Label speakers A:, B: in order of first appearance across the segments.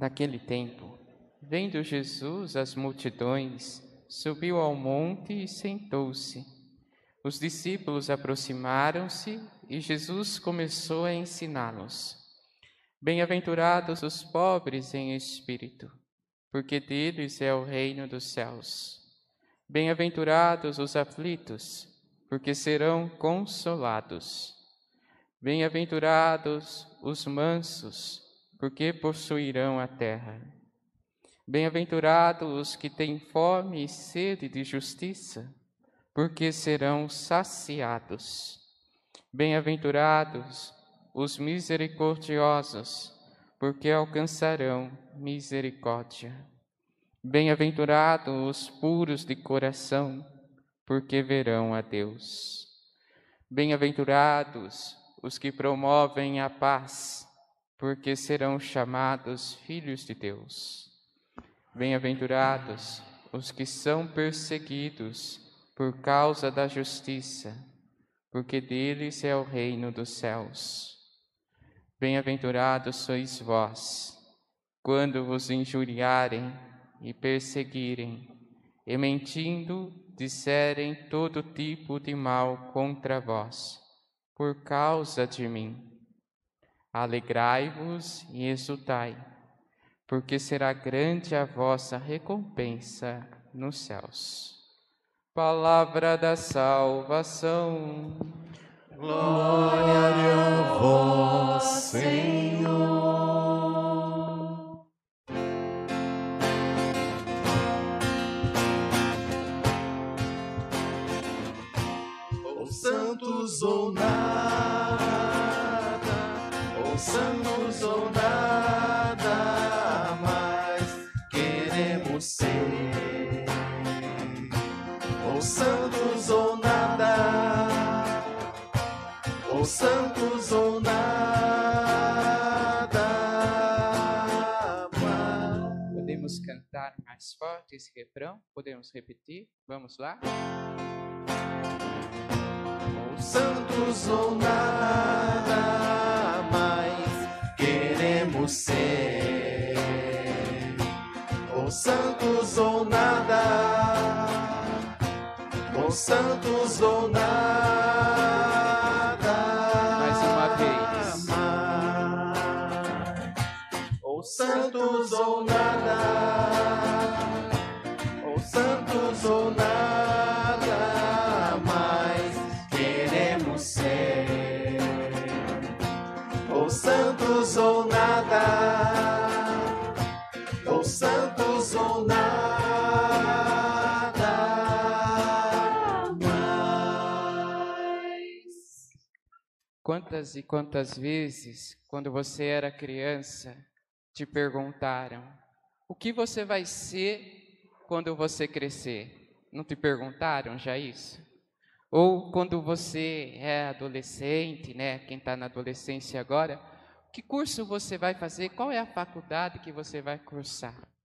A: Naquele tempo, vendo Jesus as multidões, subiu ao monte e sentou-se. Os discípulos aproximaram-se e Jesus começou a ensiná-los. Bem-aventurados os pobres em espírito, porque deles é o reino dos céus. Bem-aventurados os aflitos, porque serão consolados. Bem-aventurados os mansos, porque possuirão a terra. Bem-aventurados os que têm fome e sede de justiça, porque serão saciados. Bem-aventurados os misericordiosos, porque alcançarão misericórdia. Bem-aventurados os puros de coração, porque verão a Deus. Bem-aventurados os que promovem a paz, porque serão chamados filhos de Deus. Bem-aventurados os que são perseguidos por causa da justiça, porque deles é o reino dos céus. Bem-aventurados sois vós, quando vos injuriarem e perseguirem, e mentindo disserem todo tipo de mal contra vós, por causa de mim. Alegrai-vos e exultai, porque será grande a vossa recompensa nos céus. Palavra da salvação.
B: Glória a vós, Senhor. Ou santos ou nada, santos ou nada, mas queremos ser. Ou santos ou nada, ou santos ou nada,
A: Podemos cantar mais forte esse refrão? Podemos repetir? Vamos lá?
B: ou santos ou nada, santos ou nada, ou santos ou nada.
A: Mais uma vez.
B: mas- Ou santos ou nada, ou santos ou nada, mas queremos ser. Ou santos ou nada, santos ou nada, mais.
A: Quantas e quantas vezes, quando você era criança, te perguntaram: o que você vai ser quando você crescer? Não te perguntaram já isso? Ou quando você é adolescente, né? Quem está na adolescência agora, que curso você vai fazer? Qual é a faculdade que você vai cursar?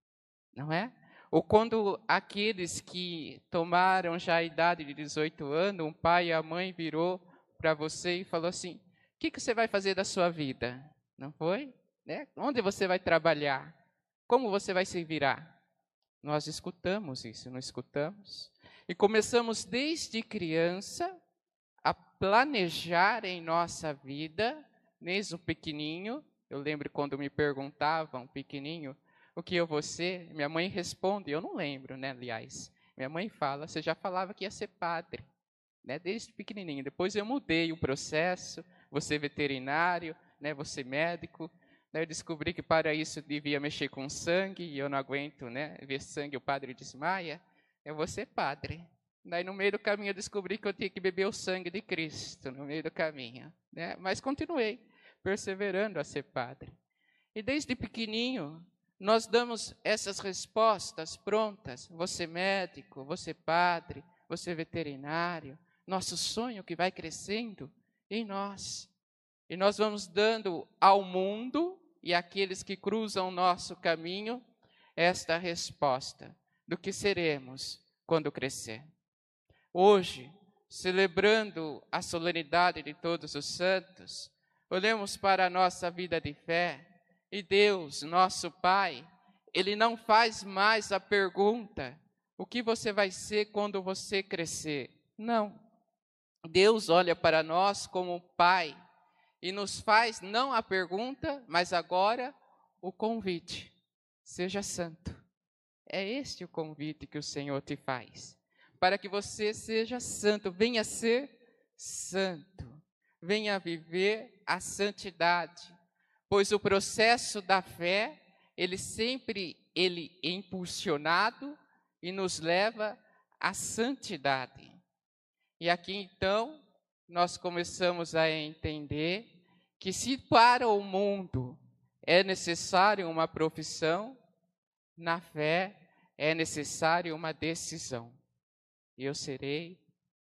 A: Não é? Ou quando aqueles que tomaram já a idade de 18 anos, um pai e a mãe virou para você e falou assim: o que, que você vai fazer da sua vida? Não foi? Né? Onde você vai trabalhar? Como você vai se virar? Nós escutamos isso, não escutamos? E começamos desde criança a planejar em nossa vida, desde o pequenininho. Eu lembro quando me perguntavam, pequenininho, o que eu vou ser? Minha mãe responde, eu não lembro, né, aliás. Minha mãe fala, você já falava que ia ser padre, né, desde pequenininho. Depois eu mudei o processo, você veterinário, né, você médico. Né, eu descobri que para isso devia mexer com sangue e eu não aguento, né, ver sangue. O padre disse, Maia, eu vou ser padre. Daí no meio do caminho eu descobri que eu tinha que beber o sangue de Cristo no meio do caminho, né? Mas continuei perseverando a ser padre. E desde pequenininho nós damos essas respostas prontas. Você médico, você padre, você veterinário. Nosso sonho que vai crescendo em nós. E nós vamos dando ao mundo e àqueles que cruzam o nosso caminho esta resposta do que seremos quando crescer. Hoje, celebrando a solenidade de todos os santos, olhamos para a nossa vida de fé e Deus, nosso Pai, Ele não faz mais a pergunta: o que você vai ser quando você crescer? Não. Deus olha para nós como Pai e nos faz não a pergunta, mas agora o convite: seja santo. É este o convite que o Senhor te faz, para que você seja santo, venha ser santo, venha viver a santidade pois o processo da fé, ele sempre ele é impulsionado e nos leva à santidade. E aqui então nós começamos a entender que se para o mundo é necessário uma profissão, na fé é necessário uma decisão. Eu serei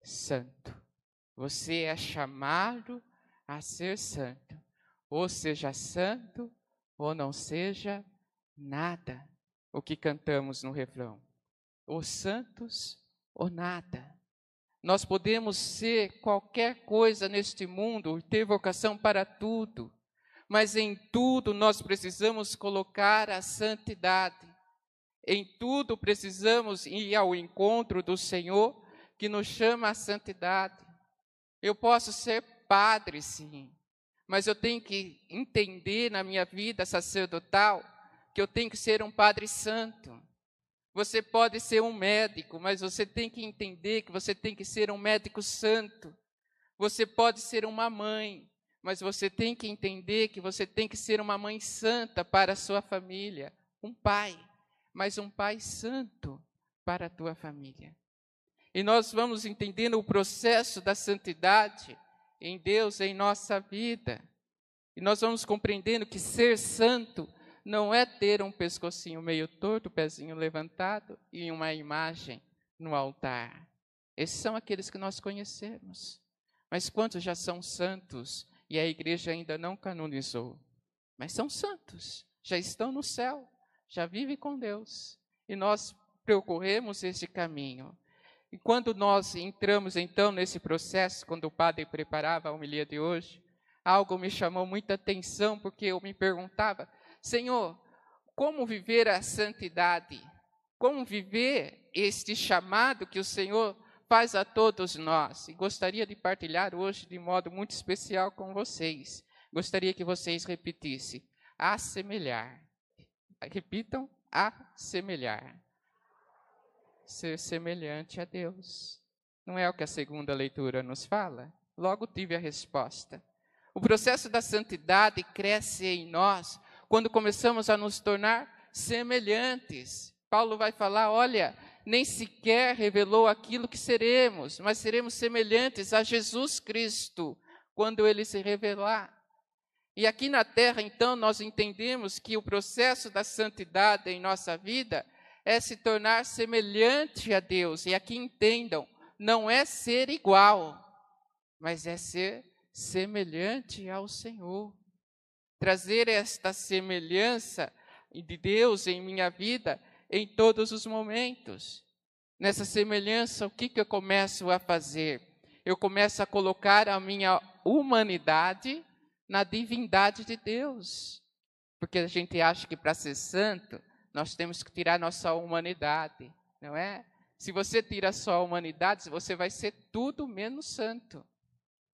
A: santo. Você é chamado a ser santo ou seja santo, ou não seja nada. O que cantamos no refrão. Ou santos, ou nada. Nós podemos ser qualquer coisa neste mundo, ter vocação para tudo, mas em tudo nós precisamos colocar a santidade. Em tudo precisamos ir ao encontro do Senhor que nos chama à santidade. Eu posso ser padre, sim, mas eu tenho que entender na minha vida sacerdotal que eu tenho que ser um padre santo. Você pode ser um médico, mas você tem que entender que você tem que ser um médico santo. Você pode ser uma mãe, mas você tem que entender que você tem que ser uma mãe santa para a sua família. Um pai, mas um pai santo para a tua família. E nós vamos entendendo o processo da santidade em Deus em nossa vida. E nós vamos compreendendo que ser santo não é ter um pescocinho meio torto, pezinho levantado e uma imagem no altar. Esses são aqueles que nós conhecemos. Mas quantos já são santos e a igreja ainda não canonizou? Mas são santos, já estão no céu, já vivem com Deus. E nós percorremos esse caminho. E quando nós entramos então nesse processo, quando o padre preparava a homilia de hoje, algo me chamou muita atenção, porque eu me perguntava, Senhor, como viver a santidade? Como viver este chamado que o Senhor faz a todos nós? E gostaria de partilhar hoje de modo muito especial com vocês. Gostaria que vocês repetissem: assemelhar. Repitam: assemelhar ser semelhante a Deus. Não é o que a segunda leitura nos fala? Logo tive a resposta. O processo da santidade cresce em nós quando começamos a nos tornar semelhantes. Paulo vai falar: olha, nem sequer revelou aquilo que seremos, mas seremos semelhantes a Jesus Cristo quando ele se revelar. E aqui na terra, então, nós entendemos que o processo da santidade em nossa vida é se tornar semelhante a Deus. E aqui entendam, não é ser igual, mas é ser semelhante ao Senhor. Trazer esta semelhança de Deus em minha vida em todos os momentos. Nessa semelhança, o que, que eu começo a fazer? Eu começo a colocar a minha humanidade na divindade de Deus. Porque a gente acha que para ser santo, nós temos que tirar nossa humanidade, não é? Se você tira só a humanidade, você vai ser tudo menos santo.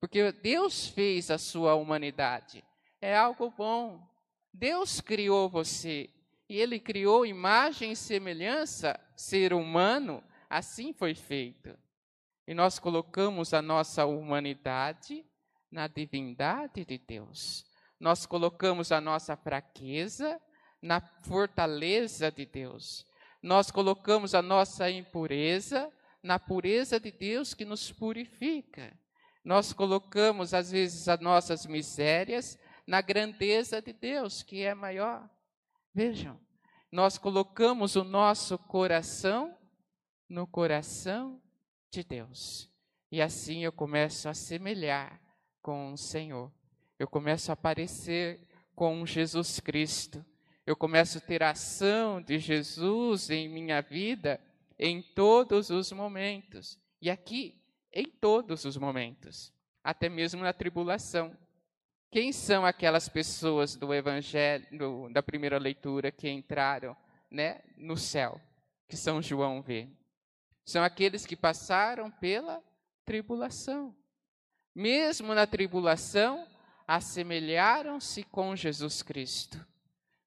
A: Porque Deus fez a sua humanidade. É algo bom. Deus criou você. E Ele criou imagem e semelhança, ser humano, assim foi feito. E nós colocamos a nossa humanidade na divindade de Deus. Nós colocamos a nossa fraqueza na fortaleza de Deus. Nós colocamos a nossa impureza na pureza de Deus que nos purifica. Nós colocamos, às vezes, as nossas misérias na grandeza de Deus, que é maior. Vejam, nós colocamos o nosso coração no coração de Deus. E assim eu começo a semelhar com o Senhor. Eu começo a parecer com Jesus Cristo. Eu começo a ter a ação de Jesus em minha vida em todos os momentos. E aqui, em todos os momentos, até mesmo na tribulação. Quem são aquelas pessoas do evangelho, do, da primeira leitura que entraram, né, no céu, que São João vê? São aqueles que passaram pela tribulação. Mesmo na tribulação, assemelharam-se com Jesus Cristo.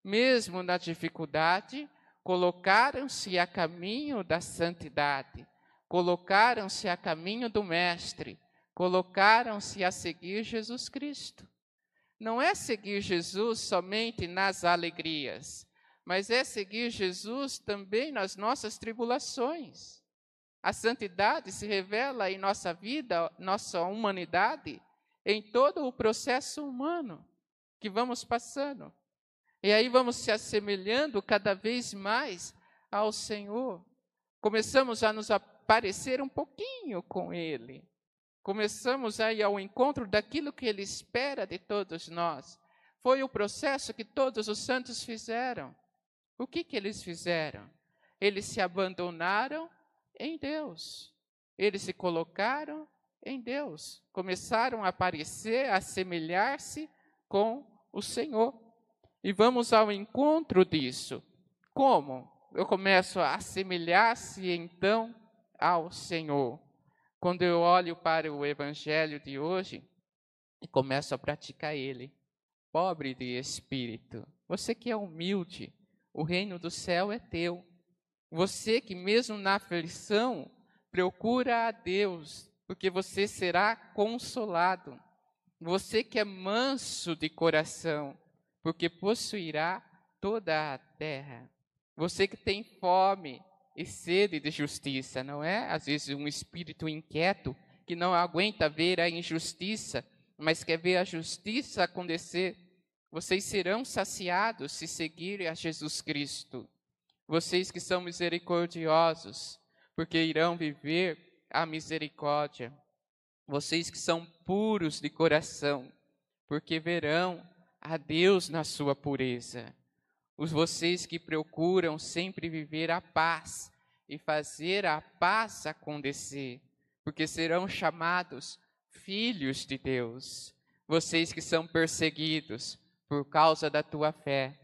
A: Mesmo na dificuldade, colocaram-se a caminho da santidade, colocaram-se a caminho do Mestre, colocaram-se a seguir Jesus Cristo. Não é seguir Jesus somente nas alegrias, mas é seguir Jesus também nas nossas tribulações. A santidade se revela em nossa vida, nossa humanidade, em todo o processo humano que vamos passando. E aí vamos se assemelhando cada vez mais ao Senhor. Começamos a nos aparecer um pouquinho com Ele. Começamos a ir ao encontro daquilo que Ele espera de todos nós. Foi o processo que todos os santos fizeram. O que, que eles fizeram? Eles se abandonaram em Deus. Eles se colocaram em Deus. Começaram a aparecer, a assemelhar-se com o Senhor. E vamos ao encontro disso. Como? Eu começo a assemelhar-se então ao Senhor. Quando eu olho para o evangelho de hoje e começo a praticar ele. Pobre de espírito, você que é humilde, o reino do céu é teu. Você que mesmo na aflição procura a Deus, porque você será consolado. Você que é manso de coração, porque possuirá toda a terra. Você que tem fome e sede de justiça, não é? Às vezes um espírito inquieto que não aguenta ver a injustiça, mas quer ver a justiça acontecer. Vocês serão saciados se seguirem a Jesus Cristo. Vocês que são misericordiosos, porque irão viver a misericórdia. Vocês que são puros de coração, porque verão a Deus na sua pureza. Os vocês que procuram sempre viver a paz e fazer a paz acontecer, porque serão chamados filhos de Deus. Vocês que são perseguidos por causa da tua fé,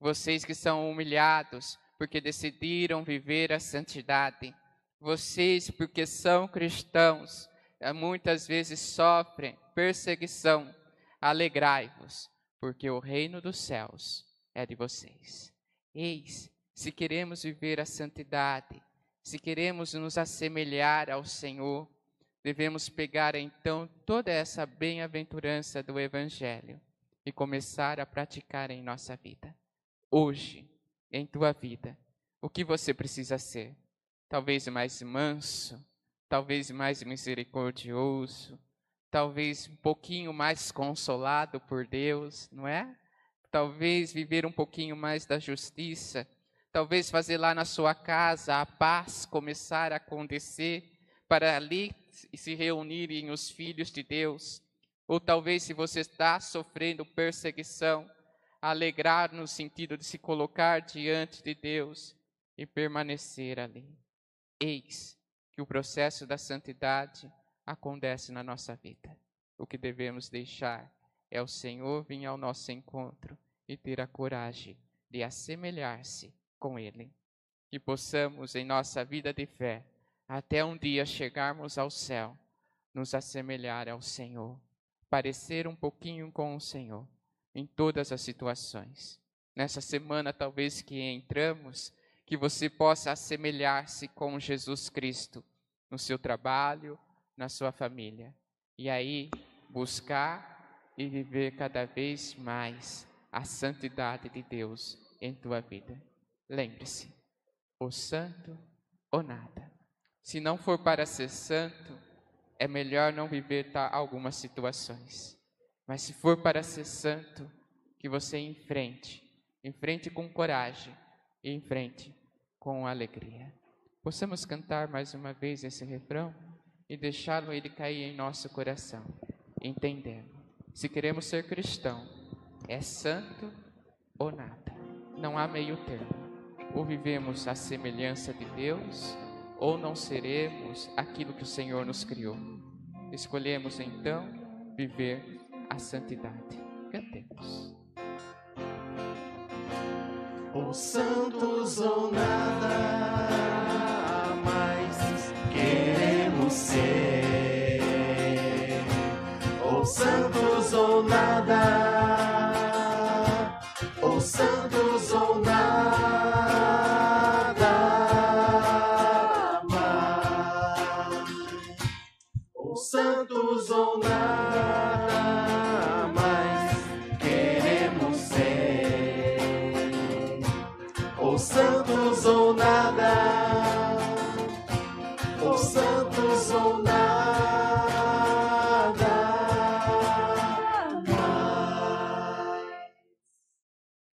A: vocês que são humilhados porque decidiram viver a santidade. Vocês, porque são cristãos, eh, muitas vezes sofrem perseguição. Alegrai-vos, porque o reino dos céus é de vocês. Eis, se queremos viver a santidade, se queremos nos assemelhar ao Senhor, devemos pegar então toda essa bem-aventurança do Evangelho e começar a praticar em nossa vida. Hoje, em tua vida, o que você precisa ser. Talvez mais manso, talvez mais misericordioso, talvez um pouquinho mais consolado por Deus, não é? Talvez viver um pouquinho mais da justiça, talvez fazer lá na sua casa a paz começar a acontecer, para ali se reunirem os filhos de Deus. Ou talvez, se você está sofrendo perseguição, alegrar no sentido de se colocar diante de Deus e permanecer ali. Eis que o processo da santidade acontece na nossa vida. O que devemos deixar é o Senhor vir ao nosso encontro e ter a coragem de assemelhar-se com Ele. Que possamos, em nossa vida de fé, até um dia chegarmos ao céu, nos assemelhar ao Senhor, parecer um pouquinho com o Senhor em todas as situações. Nessa semana, talvez que entramos, que você possa assemelhar-se com Jesus Cristo no seu trabalho, na sua família. E aí, buscar e viver cada vez mais a santidade de Deus em tua vida. Lembre-se, o santo ou nada. Se não for para ser santo, é melhor não viver algumas situações. Mas se for para ser santo, que você enfrente, enfrente com coragem e enfrente com alegria. Possamos cantar mais uma vez esse refrão e deixá-lo ele cair em nosso coração, entendendo. Se queremos ser cristão, é santo ou nada. Não há meio termo. Ou vivemos a semelhança de Deus, ou não seremos aquilo que o Senhor nos criou. Escolhemos então viver a santidade. Cantemos.
B: Ou santos ou nada ser. Ou santos ou nada. Ou santos